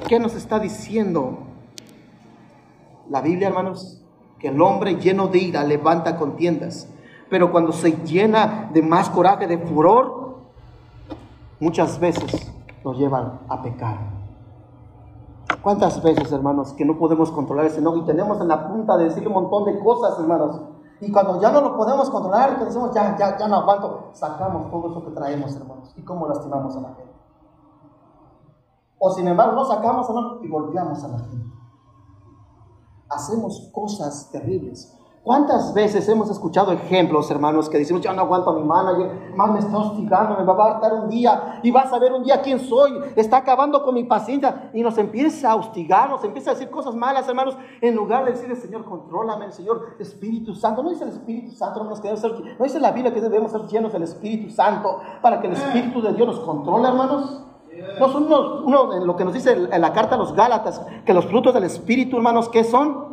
¿Qué nos está diciendo la Biblia, hermanos? Que el hombre lleno de ira levanta contiendas pero cuando se llena de más coraje, de furor, muchas veces nos llevan a pecar. ¿Cuántas veces, hermanos, que no podemos controlar ese enojo y tenemos en la punta de decir un montón de cosas, hermanos? Y cuando ya no lo podemos controlar, que decimos, ya, ya, ya no aguanto, sacamos todo eso que traemos, hermanos. ¿Y cómo lastimamos a la gente? O sin embargo, no sacamos, hermanos, y golpeamos a la gente. Hacemos cosas terribles. ¿Cuántas veces hemos escuchado ejemplos, hermanos, que decimos, ya no aguanto a mi manager, más me está hostigando, me va a estar un día y vas a ver un día quién soy, está acabando con mi paciencia y nos empieza a hostigar, nos empieza a decir cosas malas, hermanos, en lugar de decirle, Señor, contrólame, Señor, Espíritu Santo. No dice el Espíritu Santo, hermanos, que ser, no dice la Biblia que debemos ser llenos del Espíritu Santo para que el Espíritu de Dios nos controle, hermanos. No son uno, uno, lo que nos dice en la carta a los Gálatas, que los frutos del Espíritu, hermanos, ¿qué son?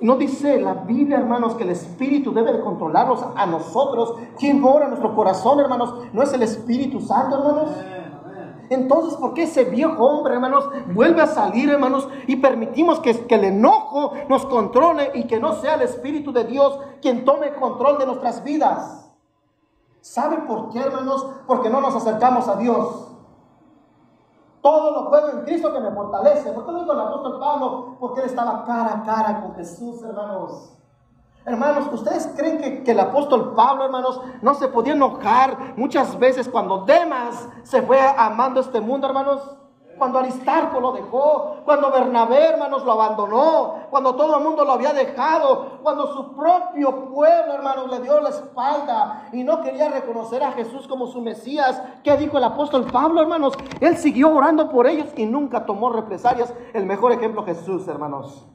No dice la Biblia, hermanos, que el Espíritu debe de controlarnos a nosotros. ¿Quién mora en nuestro corazón, hermanos? ¿No es el Espíritu Santo, hermanos? Entonces, ¿por qué ese viejo hombre, hermanos, vuelve a salir, hermanos, y permitimos que, que, el enojo nos controle y que no sea el Espíritu de Dios quien tome control de nuestras vidas? ¿Sabe por qué, hermanos? Porque no nos acercamos a Dios. Todo lo puedo en Cristo que me fortalece. ¿Por qué lo dijo el apóstol Pablo? Porque él estaba cara a cara con Jesús, hermanos. Hermanos, ¿ustedes creen que, que, el apóstol Pablo, hermanos, no se podía enojar muchas veces cuando Demas se fue amando este mundo, hermanos? Cuando Aristarco lo dejó, cuando Bernabé, hermanos, lo abandonó, cuando todo el mundo lo había dejado, cuando su propio pueblo, hermanos, le dio la espalda y no quería reconocer a Jesús como su Mesías. ¿Qué dijo el apóstol Pablo, hermanos? Él siguió orando por ellos y nunca tomó represalias. El mejor ejemplo, Jesús, hermanos.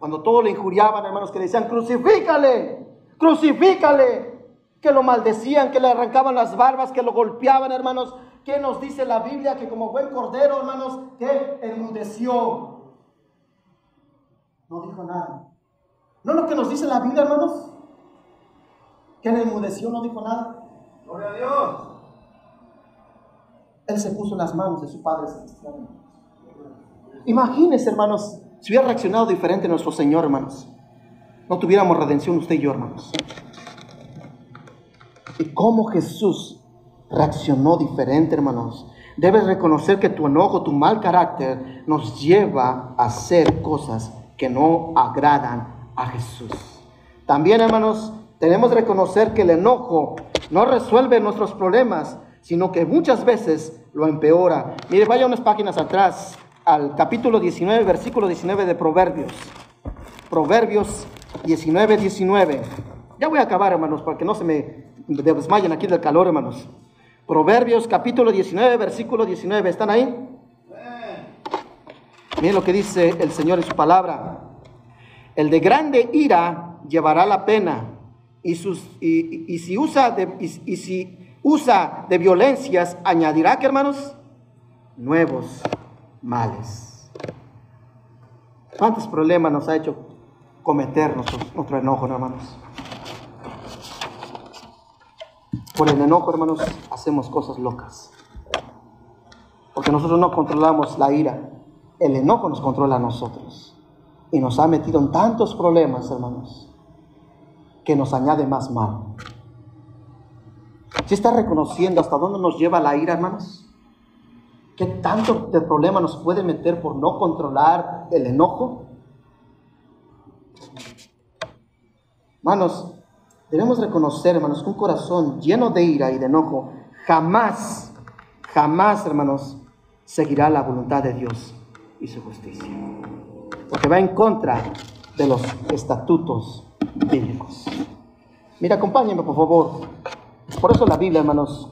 Cuando todos le injuriaban, hermanos, que le decían, crucifícale, crucifícale, que lo maldecían, que le arrancaban las barbas, que lo golpeaban, hermanos. ¿Qué nos dice la Biblia? Que como buen cordero, hermanos, que enmudeció. No dijo nada. ¿No es lo que nos dice la Biblia, hermanos? Que él enmudeció, no dijo nada. Gloria a Dios. Él se puso en las manos de su Padre Celestial. Imagínense, hermanos, si hubiera reaccionado diferente nuestro Señor, hermanos. No tuviéramos redención usted y yo, hermanos. Y cómo Jesús reaccionó diferente, hermanos. Debes reconocer que tu enojo, tu mal carácter nos lleva a hacer cosas que no agradan a Jesús. También, hermanos, Tenemos que reconocer que el enojo no resuelve nuestros problemas, sino que muchas veces lo empeora. Mire, vaya unas páginas atrás al capítulo 19, versículo 19 de Proverbios. Proverbios 19, 19. Ya voy a acabar, hermanos, para que no se me desmayen aquí del calor, hermanos. Proverbios capítulo 19, versículo 19. ¿Están ahí? Miren lo que dice el Señor en su palabra. El de grande ira llevará la pena y, sus, y, si usa de, y, si usa de violencias, añadirá que hermanos, nuevos males. ¿Cuántos problemas nos ha hecho cometer nuestro, nuestro enojo, hermanos? Por el enojo, hermanos, hacemos cosas locas. Porque nosotros no controlamos la ira. El enojo nos controla a nosotros. Y nos ha metido en tantos problemas, hermanos que nos añade más mal. ¿Sí está reconociendo hasta dónde nos lleva la ira, hermanos? ¿Qué tanto de problema nos puede meter por no controlar el enojo? Hermanos, debemos reconocer, hermanos, que un corazón lleno de ira y de enojo jamás, jamás, hermanos, seguirá la voluntad de Dios y su justicia. Porque va en contra de los estatutos bíblicos. Mira, acompáñenme, por favor. Por eso la Biblia, hermanos,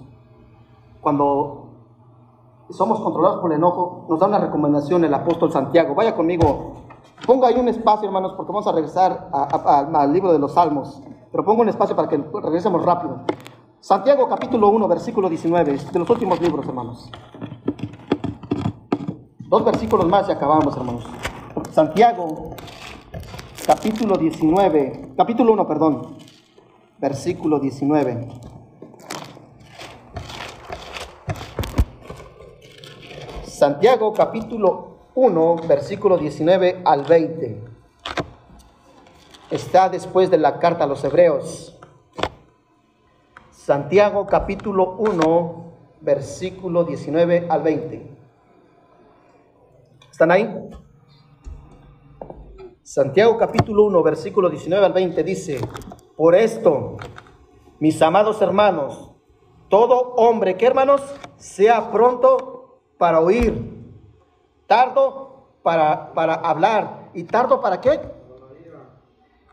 cuando somos controlados por el enojo, nos da una recomendación el apóstol Santiago. Vaya conmigo. Ponga ahí un espacio, hermanos, porque vamos a regresar al libro de los Salmos. Pero pongo un espacio para que regresemos rápido. Santiago capítulo 1, versículo 19, de los últimos libros, hermanos. Dos versículos más y acabamos, hermanos. Santiago capítulo 19, capítulo 1, perdón, versículo 19. Santiago capítulo 1, versículo 19 al 20. Está después de la carta a los hebreos. Santiago capítulo 1, versículo 19 al 20. ¿Están ahí? Santiago capítulo 1, versículo 19 al 20 dice, por esto, mis amados hermanos, todo hombre que hermanos sea pronto para oír, tardo para, para hablar y tardo para qué?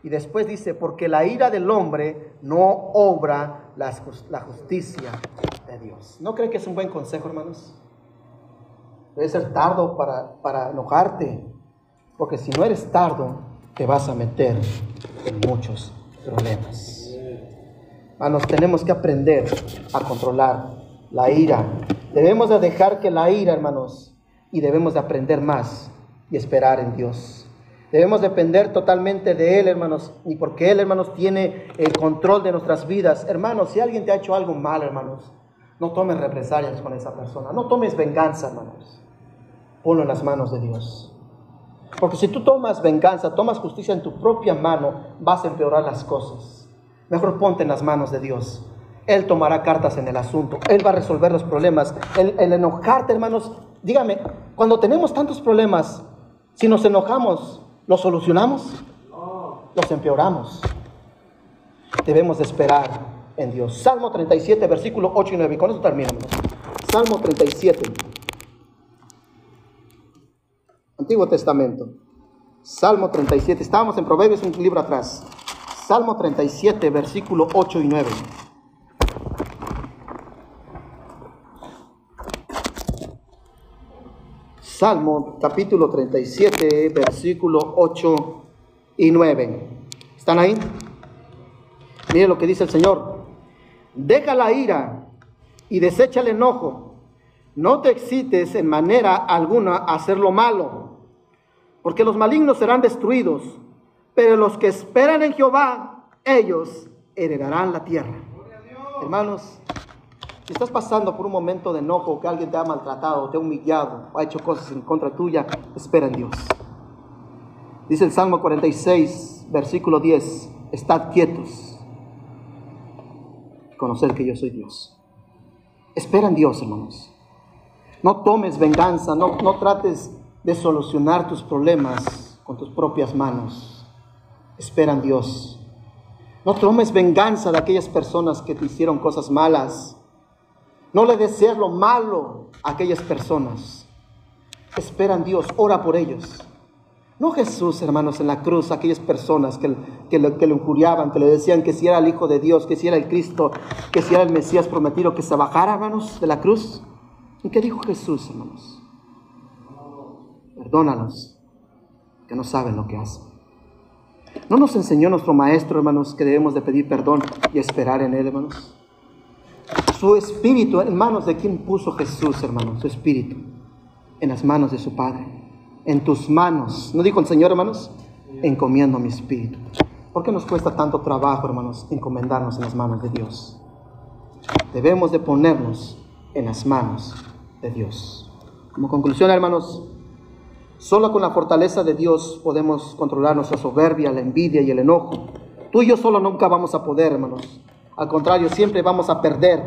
Y después dice, porque la ira del hombre no obra la, justicia de Dios. ¿No creen que es un buen consejo, hermanos? Debe ser tardo para, para enojarte, porque si no eres tardo, te vas a meter en muchos problemas. Hermanos, tenemos que aprender a controlar la ira. Debemos de dejar que la ira, hermanos, y debemos de aprender más y esperar en Dios. Debemos depender totalmente de Él, hermanos, y porque Él, hermanos, tiene el control de nuestras vidas. Hermanos, si alguien te ha hecho algo mal, hermanos, no tomes represalias con esa persona, no tomes venganza, hermanos. Ponlo en las manos de Dios. Porque si tú tomas venganza, tomas justicia en tu propia mano, vas a empeorar las cosas. Mejor ponte en las manos de Dios. Él tomará cartas en el asunto. Él va a resolver los problemas. El, enojarte, hermanos, dígame, cuando tenemos tantos problemas, si nos enojamos, ¿los solucionamos? Los empeoramos. Debemos de esperar en Dios. Salmo 37, versículo 8 y 9. Y con eso terminamos. Salmo 37. Antiguo Testamento. Salmo 37. Estábamos en Proverbios un libro atrás. Salmo 37, versículo 8 y 9. Salmo capítulo 37, versículo 8 y 9. ¿Están ahí? Miren lo que dice el Señor. Deja la ira y desecha el enojo. No te excites en manera alguna a hacer lo malo porque los malignos serán destruidos, pero los que esperan en Jehová, ellos heredarán la tierra. Hermanos, si estás pasando por un momento de enojo, que alguien te ha maltratado, te ha humillado, o ha hecho cosas en contra tuya, espera en Dios. Dice el Salmo 46, versículo 10, estad quietos, conocer que yo soy Dios. Espera en Dios, hermanos. No tomes venganza, no, no trates de solucionar tus problemas con tus propias manos. Espera en Dios. No tomes venganza de aquellas personas que te hicieron cosas malas. No le desees lo malo a aquellas personas. Esperan Dios, ora por ellos. No Jesús, hermanos, en la cruz, aquellas personas que, que, le, que le injuriaban, que le decían que si era el Hijo de Dios, que si era el Cristo, que si era el Mesías prometido, que se bajara, hermanos, de la cruz. ¿Y qué dijo Jesús, hermanos? Perdónalos, que no saben lo que hacen. ¿No nos enseñó nuestro Maestro, hermanos, que debemos de pedir perdón y esperar en Él, hermanos? Su espíritu, en manos de quien puso Jesús, hermanos, su espíritu, en las manos de su Padre, en tus manos. ¿No dijo el Señor, hermanos? Encomiendo mi espíritu. ¿Por qué nos cuesta tanto trabajo, hermanos, encomendarnos en las manos de Dios? Debemos de ponernos en las manos de Dios. Como conclusión, hermanos, Solo con la fortaleza de Dios podemos controlar nuestra soberbia, la envidia y el enojo. Tú y yo solo nunca vamos a poder, hermanos. Al contrario, siempre vamos a perder.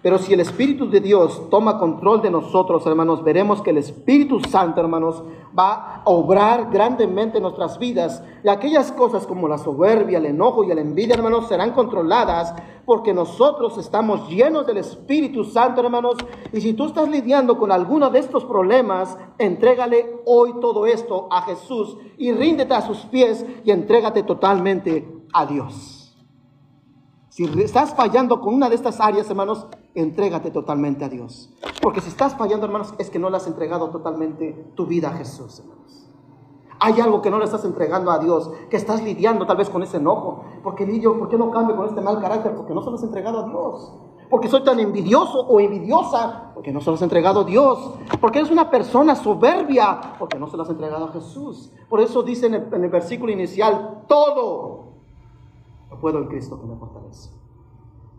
Pero si el Espíritu de Dios toma control de nosotros, hermanos, veremos que el Espíritu Santo, hermanos, va a obrar grandemente en nuestras vidas. Y aquellas cosas como la soberbia, el enojo y la envidia, hermanos, serán controladas porque nosotros estamos llenos del Espíritu Santo, hermanos. Y si tú estás lidiando con alguno de estos problemas, entrégale hoy todo esto a Jesús y ríndete a sus pies y entrégate totalmente a Dios. Si estás fallando con una de estas áreas, hermanos, entrégate totalmente a Dios. Porque si estás fallando, hermanos, es que no le has entregado totalmente tu vida a Jesús, hermanos. Hay algo que no le estás entregando a Dios, que estás lidiando tal vez con ese enojo. Porque Lidio, ¿por qué no cambio con este mal carácter? Porque no se lo has entregado a Dios. Porque soy tan envidioso o envidiosa, porque no se lo has entregado a Dios. Porque eres una persona soberbia, porque no se lo has entregado a Jesús. Por eso dice en el versículo inicial, todo lo puedo en Cristo que me fortalece.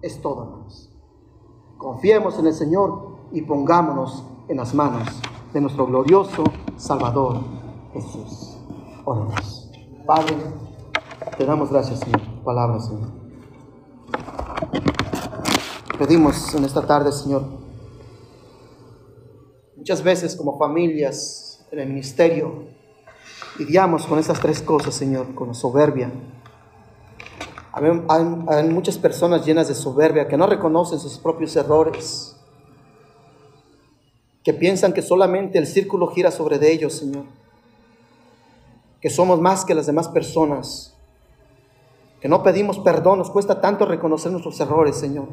Es todo, hermanos. Confiemos en el Señor y pongámonos en las manos de nuestro glorioso Salvador Jesús. Oremos. Padre, te damos gracias, Señor, palabra, Señor. Pedimos en esta tarde, Señor, muchas veces como familias en el ministerio, lidiamos con estas tres cosas, Señor, con la soberbia, hay, muchas personas llenas de soberbia que no reconocen sus propios errores, que piensan que solamente el círculo gira sobre de ellos, Señor, que somos más que las demás personas, que no pedimos perdón, nos cuesta tanto reconocer nuestros errores, Señor.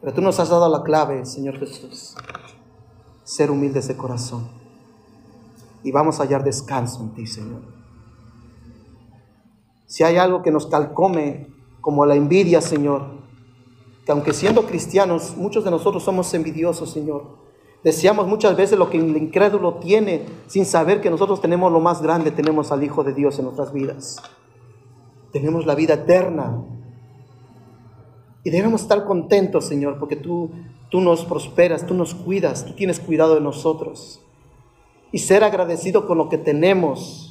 Pero tú nos has dado la clave, Señor Jesús, ser humildes de corazón. Y vamos a hallar descanso en ti, Señor. Si hay algo que nos calcome como la envidia, Señor, que aunque siendo cristianos, muchos de nosotros somos envidiosos, Señor. Deseamos muchas veces lo que el incrédulo tiene sin saber que nosotros tenemos lo más grande, tenemos al Hijo de Dios en nuestras vidas. Tenemos la vida eterna. Y debemos estar contentos, Señor, porque tú, tú nos prosperas, tú nos cuidas, tú tienes cuidado de nosotros. Y ser agradecido con lo que tenemos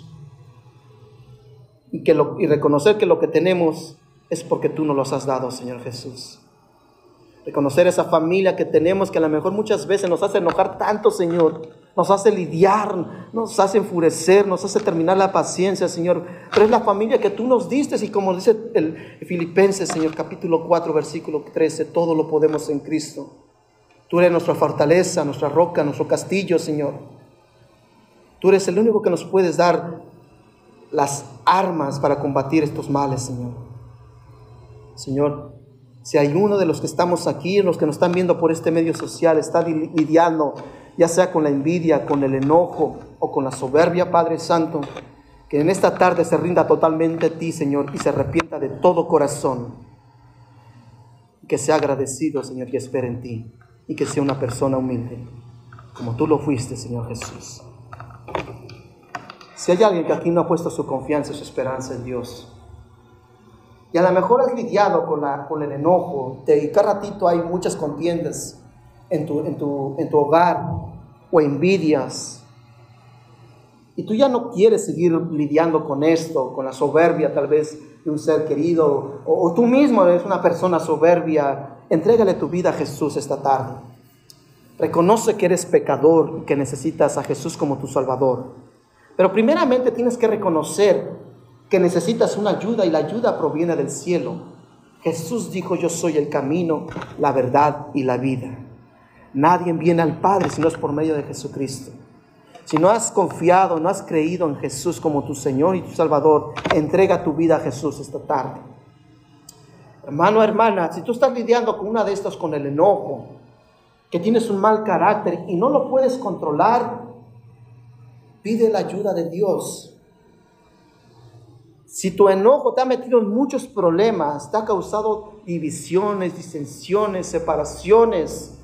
y, que lo, y reconocer que lo que tenemos es porque tú nos los has dado, Señor Jesús. Reconocer esa familia que tenemos que a lo mejor muchas veces nos hace enojar tanto, Señor. Nos hace lidiar, nos hace enfurecer, nos hace terminar la paciencia, Señor. Pero es la familia que tú nos diste y como dice el Filipenses, Señor, capítulo 4, versículo 13, todo lo podemos en Cristo. Tú eres nuestra fortaleza, nuestra roca, nuestro castillo, Señor. Tú eres el único que nos puedes dar las armas para combatir estos males, Señor. Señor, si hay uno de los que estamos aquí, los que nos están viendo por este medio social, está lidiando ya sea con la envidia, con el enojo o con la soberbia, Padre Santo, que en esta tarde se rinda totalmente a ti, Señor, y se arrepienta de todo corazón. Que sea agradecido, Señor, y espere en ti, y que sea una persona humilde, como tú lo fuiste, Señor Jesús. Si hay alguien que aquí no ha puesto su confianza y su esperanza en Dios, y a lo mejor has lidiado con, el enojo, y cada ratito hay muchas contiendas en tu hogar, o envidias, y tú ya no quieres seguir lidiando con esto, con la soberbia tal vez de un ser querido, o, o tú mismo eres una persona soberbia, entrégale tu vida a Jesús esta tarde. Reconoce que eres pecador y que necesitas a Jesús como tu Salvador. Pero primeramente tienes que reconocer que necesitas una ayuda y la ayuda proviene del cielo. Jesús dijo, yo soy el camino, la verdad y la vida. Nadie viene al Padre si no es por medio de Jesucristo. Si no has confiado, no has creído en Jesús como tu Señor y tu Salvador, entrega tu vida a Jesús esta tarde. Hermano, hermana, si tú estás lidiando con una de estas, con el enojo, que tienes un mal carácter y no lo puedes controlar, pide la ayuda de Dios. Si tu enojo te ha metido en muchos problemas, te ha causado divisiones, disensiones, separaciones,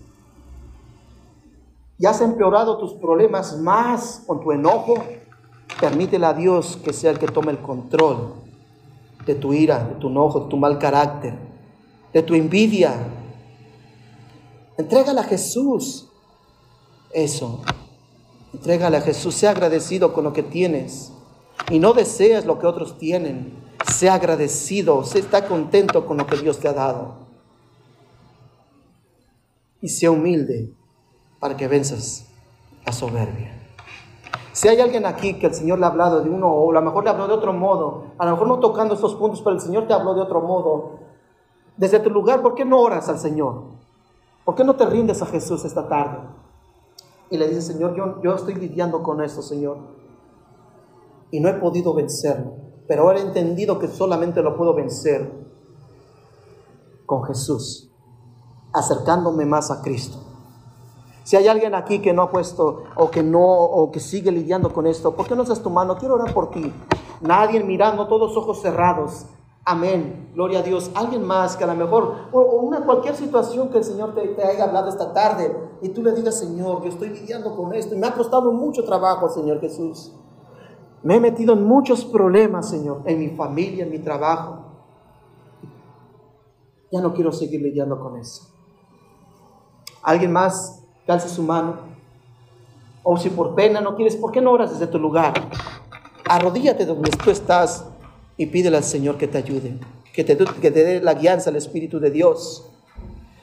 y has empeorado tus problemas más con tu enojo, permítele a Dios que sea el que tome el control de tu ira, de tu enojo, de tu mal carácter, de tu envidia. Entrégale a Jesús eso. Entrégale a Jesús. Sea agradecido con lo que tienes y no desees lo que otros tienen. Sea agradecido, sea está contento con lo que Dios te ha dado. Y sea humilde para que venzas la soberbia. Si hay alguien aquí que el Señor le ha hablado de uno, o a lo mejor le habló de otro modo, a lo mejor no tocando estos puntos, pero el Señor te habló de otro modo, desde tu lugar, ¿por qué no oras al Señor? ¿Por qué no te rindes a Jesús esta tarde? Y le dices, Señor, yo, yo estoy lidiando con esto, Señor y no he podido vencerlo. Pero ahora he entendido que solamente lo puedo vencer con Jesús, acercándome más a Cristo. Si hay alguien aquí que no ha puesto o que no o que sigue lidiando con esto, ¿por qué no haces tu mano? Quiero orar por ti. Nadie mirando, todos ojos cerrados. Amén. Gloria a Dios. Alguien más que a lo mejor, o, una cualquier situación que el Señor te, haya hablado esta tarde y tú le digas, Señor, yo estoy lidiando con esto y me ha costado mucho trabajo, Señor Jesús. Me he metido en muchos problemas, Señor, en mi familia, en mi trabajo. Ya no quiero seguir lidiando con eso. ¿Alguien más calce su mano? O si por pena no quieres, ¿por qué no oras desde tu lugar? Arrodíllate donde tú estás y pídele al Señor que te ayude, que te, dé la guianza al Espíritu de Dios.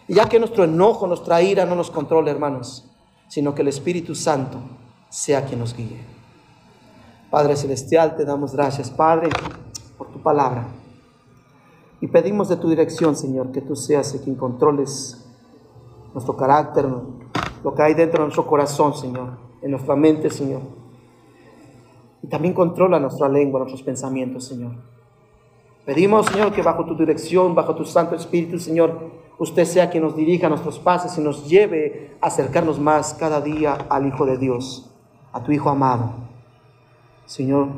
Y ya que nuestro enojo, nuestra ira no nos controle, hermanos, sino que el Espíritu Santo sea quien nos guíe. Padre Celestial, te damos gracias, Padre, por tu palabra. Y pedimos de tu dirección, Señor, que tú seas quien controles nuestro carácter, lo que hay dentro de nuestro corazón, Señor, en nuestra mente, Señor. Y también controla nuestra lengua, nuestros pensamientos, Señor. Pedimos, Señor, que bajo tu dirección, bajo tu Santo Espíritu, Señor, usted sea quien nos dirija nuestros pasos y nos lleve a acercarnos más cada día al Hijo de Dios, a tu Hijo amado. Señor,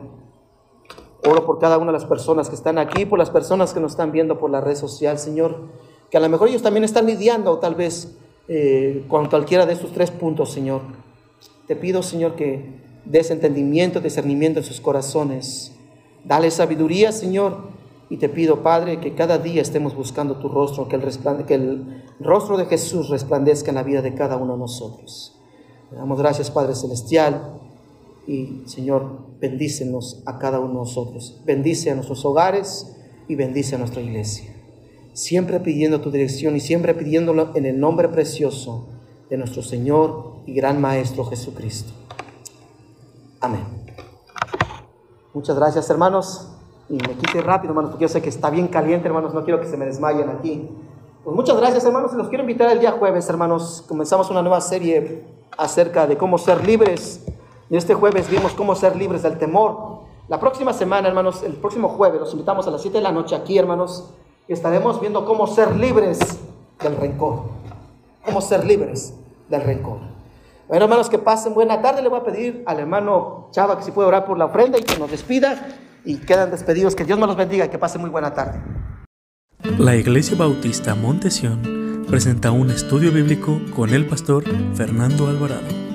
oro por cada una de las personas que están aquí, por las personas que nos están viendo por la red social, Señor, que a lo mejor ellos también están lidiando tal vez eh, con cualquiera de estos tres puntos, Señor. Te pido, Señor, que des entendimiento, discernimiento en sus corazones. Dale sabiduría, Señor. Y te pido, Padre, que cada día estemos buscando tu rostro, que el, que el rostro de Jesús resplandezca en la vida de cada uno de nosotros. Le damos gracias, Padre Celestial. Y Señor, bendícenos a cada uno de nosotros. Bendice a nuestros hogares y bendice a nuestra iglesia. Siempre pidiendo tu dirección y siempre pidiéndolo en el nombre precioso de nuestro Señor y gran Maestro Jesucristo. Amén. Muchas gracias, hermanos. Y me quite rápido, hermanos, porque yo sé que está bien caliente, hermanos. No quiero que se me desmayen aquí. Pues muchas gracias, hermanos. Los quiero invitar el día jueves, hermanos. Comenzamos una nueva serie acerca de cómo ser libres y este jueves vimos cómo ser libres del temor. La próxima semana, hermanos, el próximo jueves, los invitamos a las 7 de la noche aquí, hermanos, y estaremos viendo cómo ser libres del rencor. Cómo ser libres del rencor. Bueno, hermanos, que pasen buena tarde. Le voy a pedir al hermano Chava que si puede orar por la ofrenda y que nos despida. Y quedan despedidos. Que Dios me los bendiga y que pasen muy buena tarde. La Iglesia Bautista Montesión presenta un estudio bíblico con el pastor Fernando Alvarado.